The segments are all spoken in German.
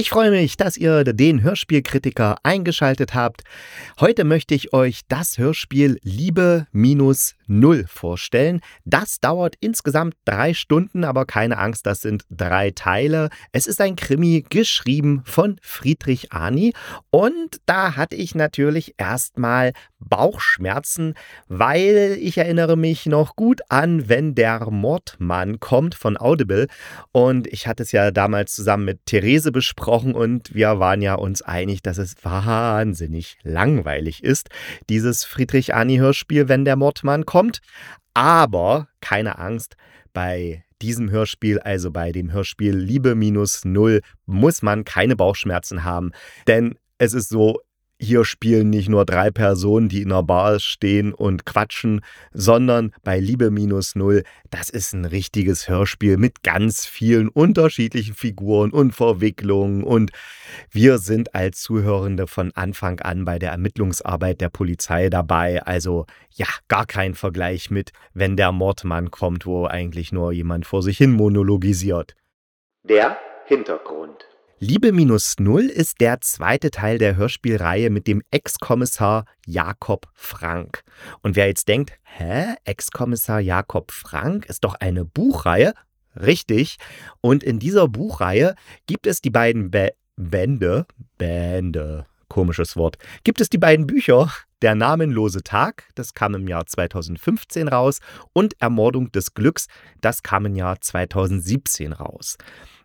Ich freue mich, dass ihr den Hörspielkritiker eingeschaltet habt. Heute möchte ich euch das Hörspiel Liebe minus Null vorstellen. Das dauert insgesamt drei Stunden, aber keine Angst, das sind drei Teile. Es ist ein Krimi geschrieben von Friedrich Ani und da hatte ich natürlich erstmal Bauchschmerzen, weil ich erinnere mich noch gut an, wenn der Mordmann kommt von Audible und ich hatte es ja damals zusammen mit Therese besprochen und wir waren ja uns einig, dass es wahnsinnig langweilig ist, dieses Friedrich Ani Hörspiel, wenn der Mordmann kommt. Aber keine Angst, bei diesem Hörspiel, also bei dem Hörspiel Liebe minus Null, muss man keine Bauchschmerzen haben. Denn es ist so, hier spielen nicht nur drei Personen, die in einer Bar stehen und quatschen, sondern bei Liebe minus null, das ist ein richtiges Hörspiel mit ganz vielen unterschiedlichen Figuren und Verwicklungen und wir sind als Zuhörende von Anfang an bei der Ermittlungsarbeit der Polizei dabei. Also ja, gar kein Vergleich mit, wenn der Mordmann kommt, wo eigentlich nur jemand vor sich hin monologisiert. Der Hintergrund. Liebe minus Null ist der zweite Teil der Hörspielreihe mit dem Ex-Kommissar Jakob Frank. Und wer jetzt denkt, hä, Ex-Kommissar Jakob Frank ist doch eine Buchreihe? Richtig. Und in dieser Buchreihe gibt es die beiden Be Bände, Bände, komisches Wort, gibt es die beiden Bücher Der namenlose Tag, das kam im Jahr 2015 raus, und Ermordung des Glücks, das kam im Jahr 2017 raus.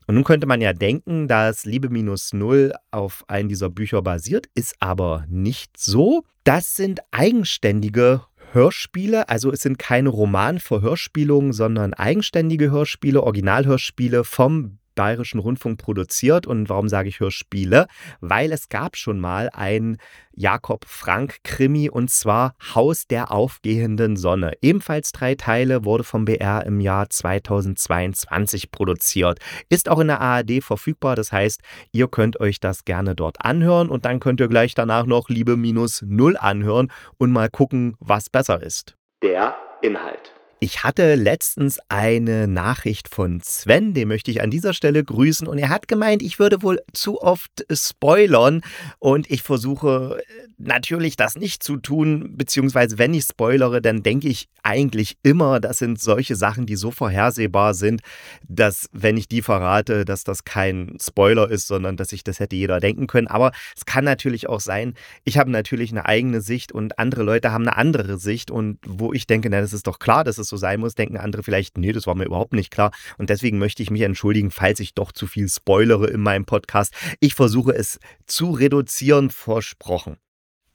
Und nun könnte man ja denken, dass Liebe minus Null auf einen dieser Bücher basiert, ist aber nicht so. Das sind eigenständige Hörspiele, also es sind keine Romanverhörspielungen, sondern eigenständige Hörspiele, Originalhörspiele vom Bayerischen Rundfunk produziert. Und warum sage ich Hörspiele? Weil es gab schon mal ein Jakob Frank Krimi und zwar Haus der aufgehenden Sonne. Ebenfalls drei Teile, wurde vom BR im Jahr 2022 produziert. Ist auch in der ARD verfügbar, das heißt, ihr könnt euch das gerne dort anhören und dann könnt ihr gleich danach noch Liebe minus Null anhören und mal gucken, was besser ist. Der Inhalt. Ich hatte letztens eine Nachricht von Sven, den möchte ich an dieser Stelle grüßen. Und er hat gemeint, ich würde wohl zu oft spoilern. Und ich versuche äh, natürlich das nicht zu tun, beziehungsweise wenn ich spoilere, dann denke ich eigentlich immer, das sind solche Sachen, die so vorhersehbar sind, dass wenn ich die verrate, dass das kein Spoiler ist, sondern dass sich das hätte jeder denken können. Aber es kann natürlich auch sein, ich habe natürlich eine eigene Sicht und andere Leute haben eine andere Sicht. Und wo ich denke, na, das ist doch klar, dass es so so sein muss, denken andere vielleicht, nee, das war mir überhaupt nicht klar. Und deswegen möchte ich mich entschuldigen, falls ich doch zu viel spoilere in meinem Podcast. Ich versuche es zu reduzieren, versprochen.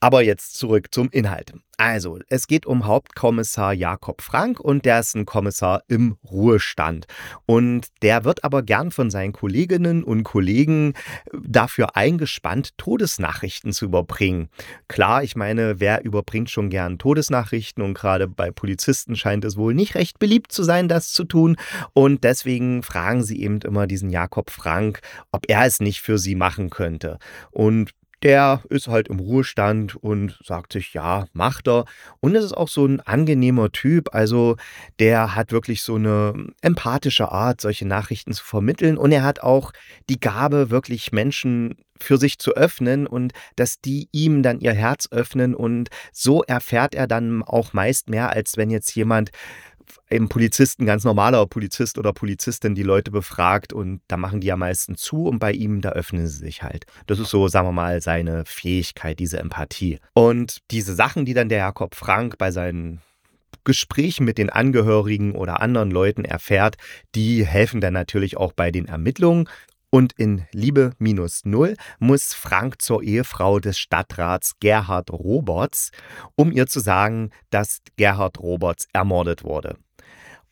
Aber jetzt zurück zum Inhalt. Also, es geht um Hauptkommissar Jakob Frank und der ist ein Kommissar im Ruhestand. Und der wird aber gern von seinen Kolleginnen und Kollegen äh, dafür eingespannt, Todesnachrichten zu überbringen. Klar, ich meine, wer überbringt schon gern Todesnachrichten und gerade bei Polizisten scheint es wohl nicht recht beliebt zu sein, das zu tun. Und deswegen fragen sie eben immer diesen Jakob Frank, ob er es nicht für sie machen könnte. Und der ist halt im Ruhestand und sagt sich, ja, macht er. Und es ist auch so ein angenehmer Typ. Also der hat wirklich so eine empathische Art, solche Nachrichten zu vermitteln. Und er hat auch die Gabe, wirklich Menschen für sich zu öffnen und dass die ihm dann ihr Herz öffnen. Und so erfährt er dann auch meist mehr, als wenn jetzt jemand eben Polizisten, ganz normaler Polizist oder Polizistin die Leute befragt und da machen die ja meistens zu und bei ihm, da öffnen sie sich halt. Das ist so, sagen wir mal, seine Fähigkeit, diese Empathie. Und diese Sachen, die dann der Jakob Frank bei seinen Gesprächen mit den Angehörigen oder anderen Leuten erfährt, die helfen dann natürlich auch bei den Ermittlungen. Und in Liebe minus null muss Frank zur Ehefrau des Stadtrats Gerhard Roberts, um ihr zu sagen, dass Gerhard Roberts ermordet wurde.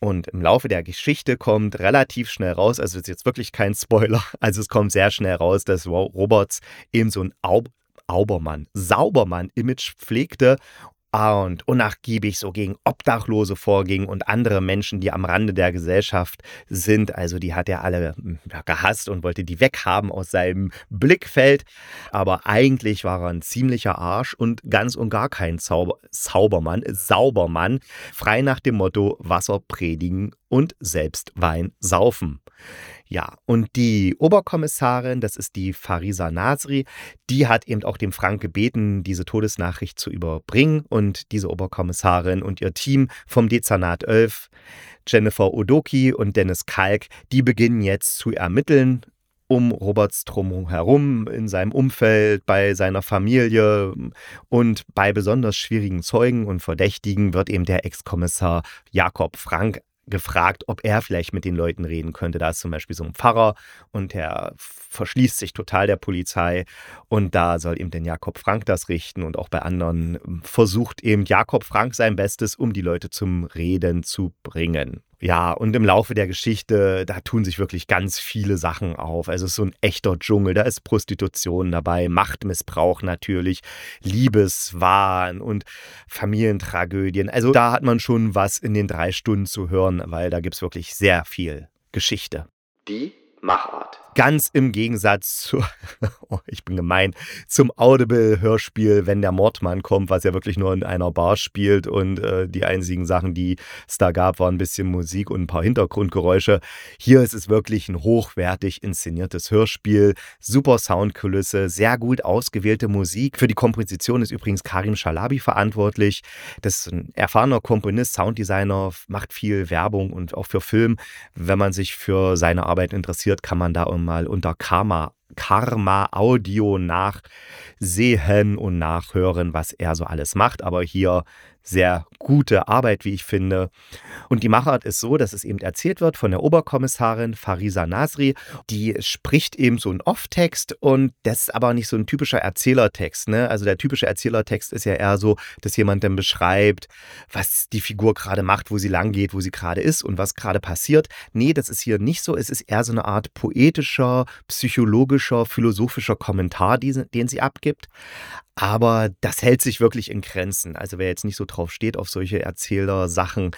Und im Laufe der Geschichte kommt relativ schnell raus, also ist jetzt wirklich kein Spoiler, also es kommt sehr schnell raus, dass Roberts eben so ein Aub Aubermann, Saubermann-Image pflegte und unnachgiebig so gegen Obdachlose vorging und andere Menschen, die am Rande der Gesellschaft sind. Also die hat er alle hm, gehasst und wollte die weghaben aus seinem Blickfeld. Aber eigentlich war er ein ziemlicher Arsch und ganz und gar kein Zauber Zaubermann, Saubermann. Frei nach dem Motto Wasser predigen und selbst Wein saufen. Ja, und die Oberkommissarin, das ist die Farisa Nasri, die hat eben auch dem Frank gebeten, diese Todesnachricht zu überbringen. Und diese Oberkommissarin und ihr Team vom Dezernat 11, Jennifer Odoki und Dennis Kalk, die beginnen jetzt zu ermitteln um Roberts Strom herum, in seinem Umfeld, bei seiner Familie und bei besonders schwierigen Zeugen und Verdächtigen wird eben der Ex-Kommissar Jakob Frank gefragt, ob er vielleicht mit den Leuten reden könnte. Da ist zum Beispiel so ein Pfarrer und der verschließt sich total der Polizei und da soll eben den Jakob Frank das richten und auch bei anderen versucht eben Jakob Frank sein Bestes, um die Leute zum Reden zu bringen. Ja, und im Laufe der Geschichte, da tun sich wirklich ganz viele Sachen auf. Also es ist so ein echter Dschungel, da ist Prostitution dabei, Machtmissbrauch natürlich, Liebeswahn und Familientragödien. Also da hat man schon was in den drei Stunden zu hören, weil da gibt es wirklich sehr viel Geschichte. Die Machart. Ganz im Gegensatz zu, oh, ich bin gemein, zum Audible-Hörspiel, wenn der Mordmann kommt, was ja wirklich nur in einer Bar spielt und äh, die einzigen Sachen, die es da gab, waren ein bisschen Musik und ein paar Hintergrundgeräusche. Hier ist es wirklich ein hochwertig inszeniertes Hörspiel, super Soundkulisse, sehr gut ausgewählte Musik. Für die Komposition ist übrigens Karim Shalabi verantwortlich. Das ist ein erfahrener Komponist, Sounddesigner, macht viel Werbung und auch für Film. Wenn man sich für seine Arbeit interessiert, kann man da um mal unter Karma, Karma Audio nachsehen und nachhören, was er so alles macht. Aber hier sehr gute Arbeit, wie ich finde. Und die Machart ist so, dass es eben erzählt wird von der Oberkommissarin Farisa Nasri. Die spricht eben so einen Off-Text und das ist aber nicht so ein typischer Erzählertext. Ne? Also der typische Erzählertext ist ja eher so, dass jemand dann beschreibt, was die Figur gerade macht, wo sie lang geht, wo sie gerade ist und was gerade passiert. Nee, das ist hier nicht so. Es ist eher so eine Art poetischer, psychologischer, philosophischer Kommentar, den sie abgibt. Aber das hält sich wirklich in Grenzen. Also wer jetzt nicht so drauf steht auf solche Erzähler-Sachen,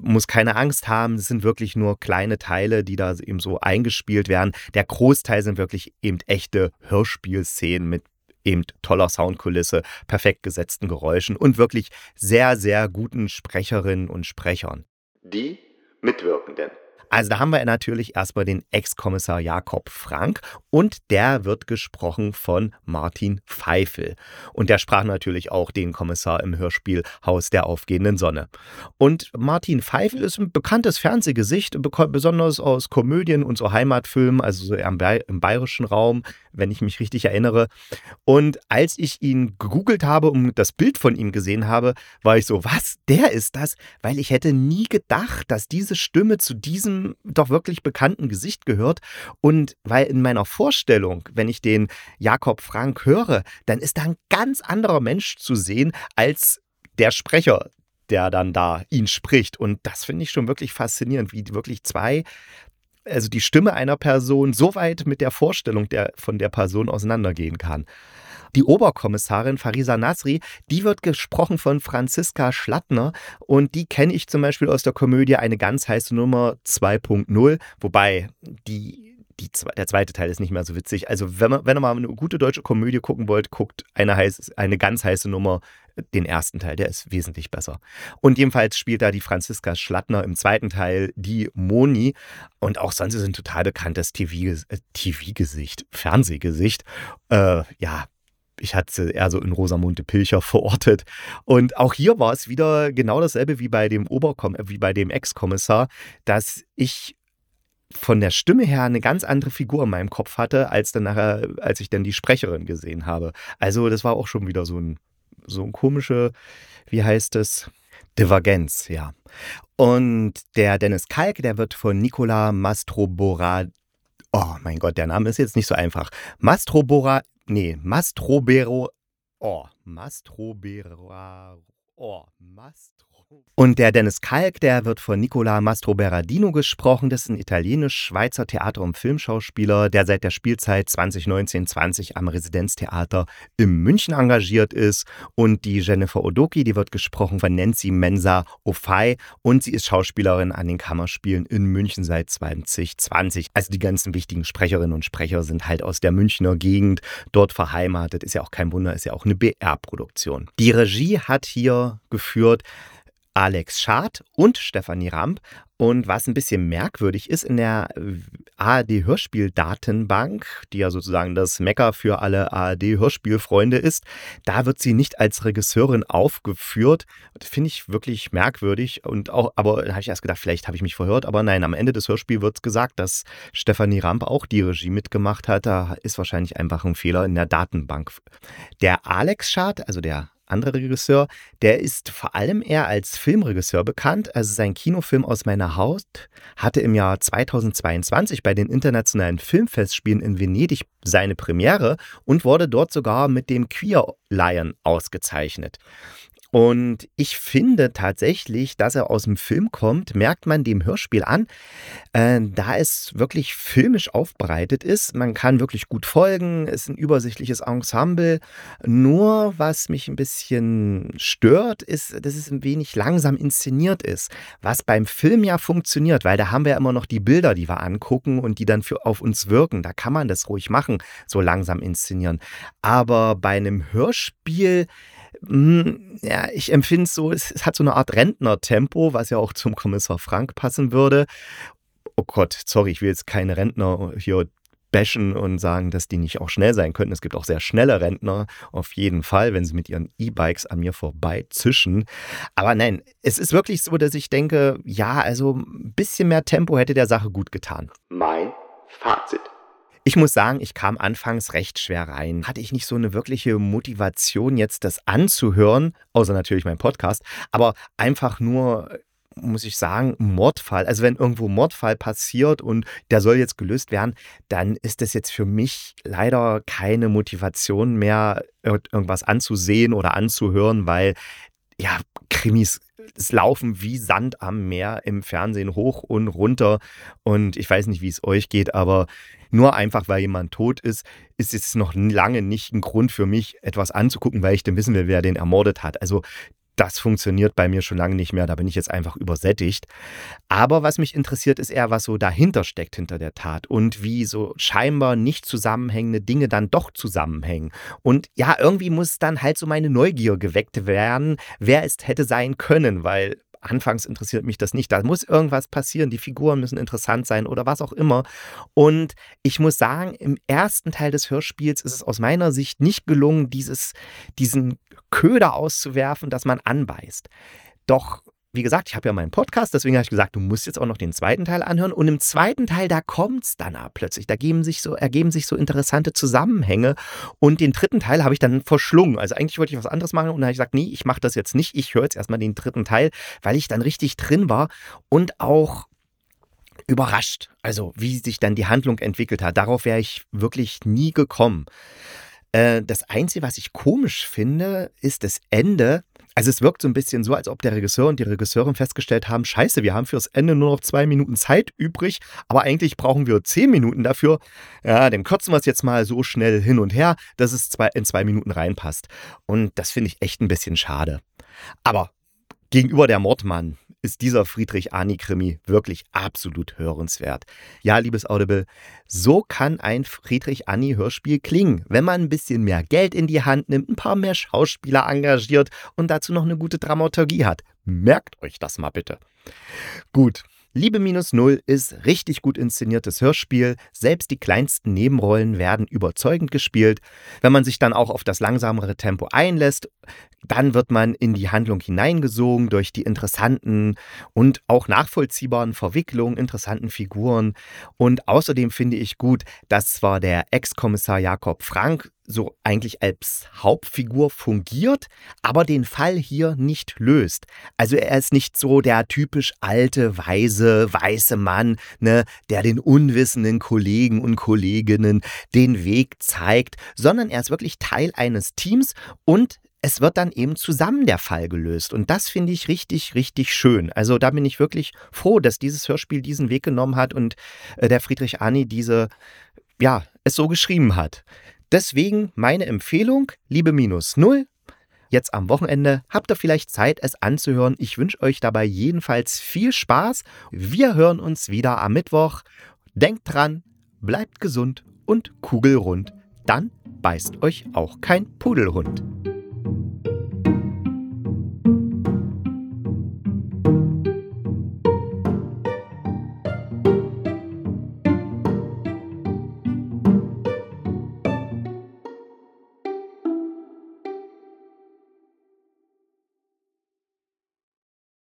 muss keine Angst haben. Es sind wirklich nur kleine Teile, die da eben so eingespielt werden. Der Großteil sind wirklich eben echte Hörspielszenen mit eben toller Soundkulisse, perfekt gesetzten Geräuschen und wirklich sehr, sehr guten Sprecherinnen und Sprechern. Die Mitwirkenden. Also da haben wir natürlich erstmal den Ex-Kommissar Jakob Frank und der wird gesprochen von Martin Pfeifel. Und der sprach natürlich auch den Kommissar im Hörspiel Haus der aufgehenden Sonne. Und Martin Pfeifel ist ein bekanntes Fernsehgesicht, besonders aus Komödien und so Heimatfilmen, also so im bayerischen Raum, wenn ich mich richtig erinnere. Und als ich ihn gegoogelt habe und das Bild von ihm gesehen habe, war ich so, was, der ist das? Weil ich hätte nie gedacht, dass diese Stimme zu diesem doch wirklich bekannten Gesicht gehört. Und weil in meiner Vorstellung, wenn ich den Jakob Frank höre, dann ist da ein ganz anderer Mensch zu sehen als der Sprecher, der dann da ihn spricht. Und das finde ich schon wirklich faszinierend, wie wirklich zwei also die Stimme einer Person so weit mit der Vorstellung der, von der Person auseinandergehen kann. Die Oberkommissarin Farisa Nasri, die wird gesprochen von Franziska Schlattner und die kenne ich zum Beispiel aus der Komödie Eine ganz heiße Nummer 2.0, wobei die die, der zweite Teil ist nicht mehr so witzig. Also, wenn, man, wenn ihr mal eine gute deutsche Komödie gucken wollt, guckt eine, heiß, eine ganz heiße Nummer, den ersten Teil, der ist wesentlich besser. Und jedenfalls spielt da die Franziska Schlattner im zweiten Teil die Moni. Und auch sonst ist ein total bekanntes TV-Gesicht, TV Fernsehgesicht. Äh, ja, ich hatte sie eher so in Rosamunde Pilcher verortet. Und auch hier war es wieder genau dasselbe wie bei dem Oberkom wie bei dem Ex-Kommissar, dass ich von der Stimme her eine ganz andere Figur in meinem Kopf hatte, als dann nachher, als ich dann die Sprecherin gesehen habe. Also, das war auch schon wieder so ein, so ein komische, wie heißt es? Divergenz, ja. Und der Dennis Kalk, der wird von Nicola Mastrobora. Oh mein Gott, der Name ist jetzt nicht so einfach. Mastrobora. Nee, Mastrobero. Oh, Mastrobera. Oh. Und der Dennis Kalk, der wird von Nicola Mastro Berardino gesprochen. Das ist ein italienisch-schweizer Theater- und Filmschauspieler, der seit der Spielzeit 2019-20 am Residenztheater in München engagiert ist. Und die Jennifer Odoki, die wird gesprochen von Nancy Mensa Ofai. Und sie ist Schauspielerin an den Kammerspielen in München seit 2020. Also die ganzen wichtigen Sprecherinnen und Sprecher sind halt aus der Münchner Gegend dort verheimatet. Ist ja auch kein Wunder, ist ja auch eine BR-Produktion. Die Regie hat hier geführt Alex Schad und Stefanie Ramp. Und was ein bisschen merkwürdig ist, in der ARD-Hörspieldatenbank, die ja sozusagen das Mecker für alle ARD-Hörspielfreunde ist, da wird sie nicht als Regisseurin aufgeführt. Finde ich wirklich merkwürdig. Und auch, aber da habe ich erst gedacht, vielleicht habe ich mich verhört. Aber nein, am Ende des Hörspiels wird gesagt, dass Stefanie Ramp auch die Regie mitgemacht hat. Da ist wahrscheinlich einfach ein Fehler in der Datenbank. Der Alex Schad, also der andere Regisseur, der ist vor allem eher als Filmregisseur bekannt. Also sein Kinofilm aus meiner Haut hatte im Jahr 2022 bei den internationalen Filmfestspielen in Venedig seine Premiere und wurde dort sogar mit dem Queer Lion ausgezeichnet. Und ich finde tatsächlich, dass er aus dem Film kommt, merkt man dem Hörspiel an, äh, da es wirklich filmisch aufbereitet ist. Man kann wirklich gut folgen, ist ein übersichtliches Ensemble. Nur was mich ein bisschen stört, ist, dass es ein wenig langsam inszeniert ist. Was beim Film ja funktioniert, weil da haben wir ja immer noch die Bilder, die wir angucken und die dann für, auf uns wirken. Da kann man das ruhig machen, so langsam inszenieren. Aber bei einem Hörspiel, ja, ich empfinde es so, es, hat so eine Art Rentnertempo, was ja auch zum Kommissar Frank passen würde. Oh Gott, sorry, ich will jetzt keine Rentner hier bashen und sagen, dass die nicht auch schnell sein könnten. Es gibt auch sehr schnelle Rentner, auf jeden Fall, wenn sie mit ihren E-Bikes an mir vorbei zischen. Aber nein, es ist wirklich so, dass ich denke, ja, also ein bisschen mehr Tempo hätte der Sache gut getan. Mein Fazit. Ich muss sagen, ich kam anfangs recht schwer rein. Hatte ich nicht so eine wirkliche Motivation, jetzt das anzuhören, außer natürlich mein Podcast, aber einfach nur muss ich sagen, Mordfall. Also wenn irgendwo Mordfall passiert und der soll jetzt gelöst werden, dann ist das jetzt für mich leider keine Motivation mehr, irgendwas anzusehen oder anzuhören, weil ja, Krimis es laufen wie Sand am Meer im Fernsehen hoch und runter. Und ich weiß nicht, wie es euch geht, aber nur einfach, weil jemand tot ist, ist es noch lange nicht ein Grund für mich, etwas anzugucken, weil ich dann wissen will, wer den ermordet hat. Also das funktioniert bei mir schon lange nicht mehr. Da bin ich jetzt einfach übersättigt. Aber was mich interessiert, ist eher, was so dahinter steckt hinter der Tat und wie so scheinbar nicht zusammenhängende Dinge dann doch zusammenhängen. Und ja, irgendwie muss dann halt so meine Neugier geweckt werden, wer es hätte sein können, weil anfangs interessiert mich das nicht. Da muss irgendwas passieren, die Figuren müssen interessant sein oder was auch immer. Und ich muss sagen, im ersten Teil des Hörspiels ist es aus meiner Sicht nicht gelungen, dieses, diesen Köder auszuwerfen, dass man anbeißt. Doch wie gesagt, ich habe ja meinen Podcast, deswegen habe ich gesagt, du musst jetzt auch noch den zweiten Teil anhören. Und im zweiten Teil, da kommt es dann plötzlich. Da geben sich so, ergeben sich so interessante Zusammenhänge. Und den dritten Teil habe ich dann verschlungen. Also eigentlich wollte ich was anderes machen und dann habe ich gesagt, nee, ich mache das jetzt nicht. Ich höre jetzt erstmal den dritten Teil, weil ich dann richtig drin war und auch überrascht. Also wie sich dann die Handlung entwickelt hat. Darauf wäre ich wirklich nie gekommen. Äh, das Einzige, was ich komisch finde, ist das Ende. Also es wirkt so ein bisschen so, als ob der Regisseur und die Regisseurin festgestellt haben, scheiße, wir haben fürs Ende nur noch zwei Minuten Zeit übrig, aber eigentlich brauchen wir zehn Minuten dafür. Ja, dann kürzen wir es jetzt mal so schnell hin und her, dass es in zwei Minuten reinpasst. Und das finde ich echt ein bisschen schade. Aber gegenüber der Mordmann ist dieser Friedrich-Ani-Krimi wirklich absolut hörenswert. Ja, liebes Audible, so kann ein Friedrich-Ani-Hörspiel klingen, wenn man ein bisschen mehr Geld in die Hand nimmt, ein paar mehr Schauspieler engagiert und dazu noch eine gute Dramaturgie hat. Merkt euch das mal bitte. Gut, Liebe minus null ist richtig gut inszeniertes Hörspiel. Selbst die kleinsten Nebenrollen werden überzeugend gespielt. Wenn man sich dann auch auf das langsamere Tempo einlässt, dann wird man in die Handlung hineingesogen durch die interessanten und auch nachvollziehbaren Verwicklungen, interessanten Figuren. Und außerdem finde ich gut, dass zwar der Ex-Kommissar Jakob Frank so eigentlich als Hauptfigur fungiert, aber den Fall hier nicht löst. Also er ist nicht so der typisch alte, weise, weiße Mann, ne, der den unwissenden Kollegen und Kolleginnen den Weg zeigt, sondern er ist wirklich Teil eines Teams und es wird dann eben zusammen der Fall gelöst. Und das finde ich richtig, richtig schön. Also da bin ich wirklich froh, dass dieses Hörspiel diesen Weg genommen hat und äh, der Friedrich Arni diese, ja, es so geschrieben hat. Deswegen meine Empfehlung, Liebe minus null. Jetzt am Wochenende habt ihr vielleicht Zeit, es anzuhören. Ich wünsche euch dabei jedenfalls viel Spaß. Wir hören uns wieder am Mittwoch. Denkt dran, bleibt gesund und kugelrund. Dann beißt euch auch kein Pudelhund.